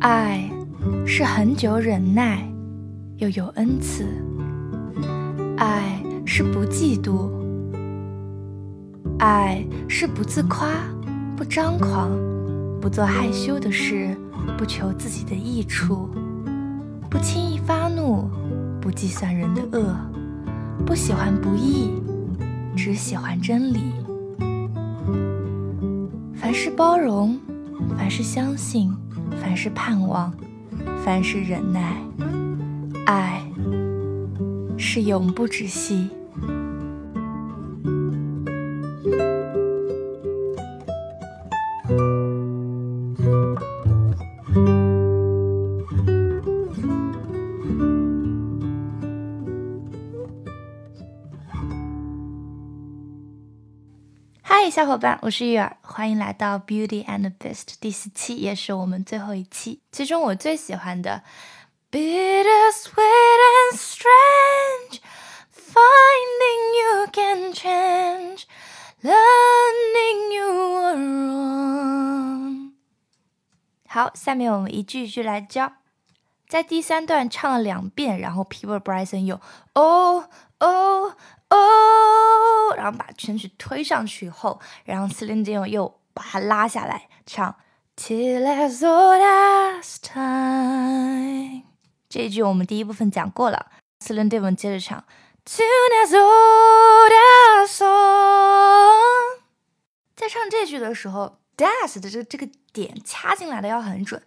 爱是很久忍耐，又有恩慈；爱是不嫉妒；爱是不自夸、不张狂、不做害羞的事、不求自己的益处、不轻易发怒、不计算人的恶、不喜欢不义，只喜欢真理。凡是包容，凡是相信，凡是盼望，凡是忍耐，爱是永不止息。嗨小伙伴，我是玉儿，欢迎来到 Beauty and the Beast 第四期，也是我们最后一期。其中我最喜欢的，Bitter sweet and strange, finding you can change, learning you were wrong。好，下面我们一句一句来教。在第三段唱了两遍，然后 People Bryson 又 Oh Oh。哦，然后把全曲推上去后，然后 Celine Dion 又把它拉下来唱 Till as old as time。这一句我们第一部分讲过了，Celine Dion 接着唱 Till as old as song。在唱这句的时候，das 的这个这个点掐进来的要很准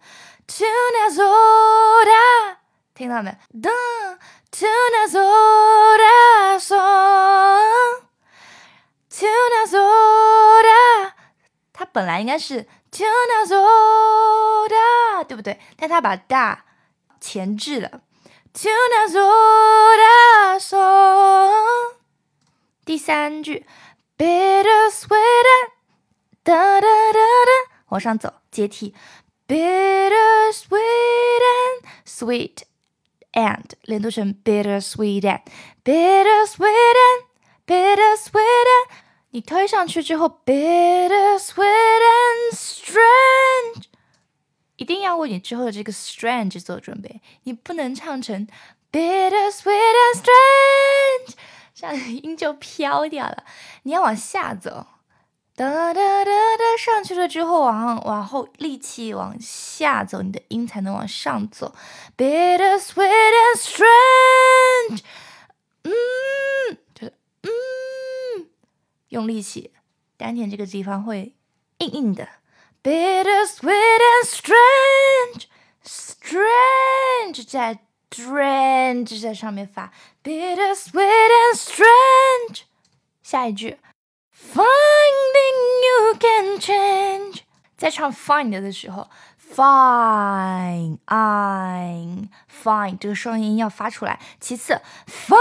Tune as old as 听到没？？Tuna zora song, to na zora，它本来应该是 tuna zora，对不对？但它把大前置了。Tuna zora song，第三句 bitter sweet，哒哒哒哒，往上走阶梯，bittersweet and sweet and 连读成 bitter sweet and bitter sweet and bitter sweet and 你推上去之后 bitter sweet and strange，一定要为你之后的这个 strange 做准备，你不能唱成 bitter sweet and strange，这样音就飘掉了，你要往下走。哒哒哒哒，上去了之后，往往后力气往下走，你的音才能往上走。Bitter sweet and strange，嗯，就是嗯，用力气，丹田这个地方会硬硬的。Bitter sweet and strange，strange 在 strange 在上面发。Bitter sweet and strange，下一句。Finding you can change，在唱 find 的时候，find i find 这个双音要发出来。其次，find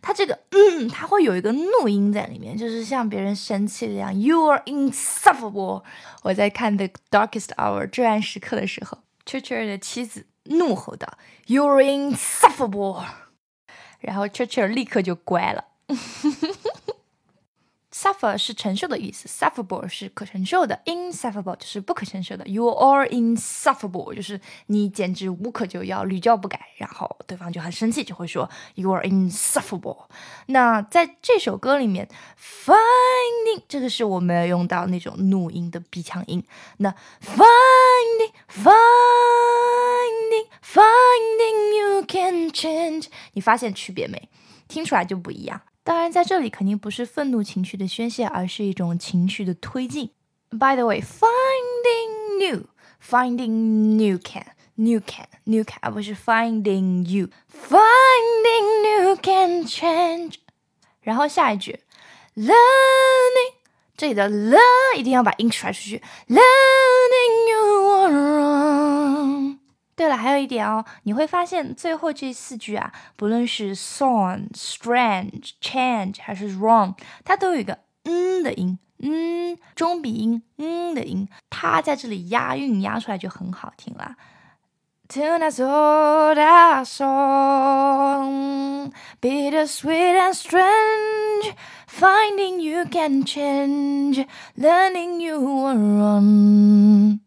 它这个嗯，它会有一个怒音在里面，就是像别人生气了一样。You are insufferable。我在看 The Darkest Hour 至暗时刻的时候，Churchill 的妻子怒吼道：“You are insufferable。”然后 Churchill 立刻就乖了。 Suffer 是承受的意思，sufferable 是可承受的，insufferable 就是不可承受的。You are insufferable 就是你简直无可救药，屡教不改。然后对方就很生气，就会说 You are insufferable。那在这首歌里面，finding 这个是我没有用到那种怒音的鼻腔音。那 finding finding finding you can change，你发现区别没？听出来就不一样。当然，在这里肯定不是愤怒情绪的宣泄，而是一种情绪的推进。By the way, finding new, finding new can, new can, new can，而不是 finding you, finding new can change。然后下一句，learning，这里的 learn 一定要把音甩出去 learning。对了，还有一点哦，你会发现最后这四句啊，不论是 song、strange、change 还是 wrong，它都有一个嗯的音，嗯，中鼻音，嗯的音，它在这里押韵押出来就很好听了。Tune us all that song, bitter sweet and strange, finding you can change, learning you are wrong.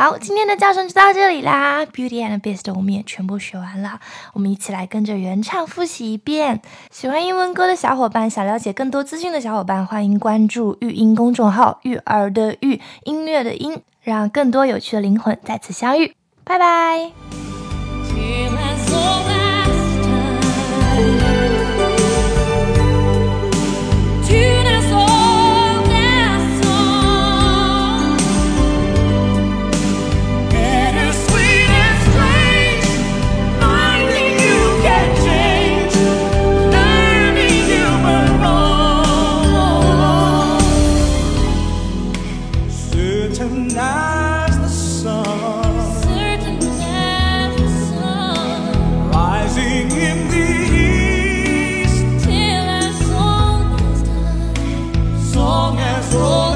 好，今天的教程就到这里啦。Beauty and Beast 我们也全部学完了，我们一起来跟着原唱复习一遍。喜欢英文歌的小伙伴，想了解更多资讯的小伙伴，欢迎关注育音公众号“育儿的育，音乐的音”，让更多有趣的灵魂再次相遇。拜拜。certain as the sun. As. Rising in the east. Till as long as time. Song as old.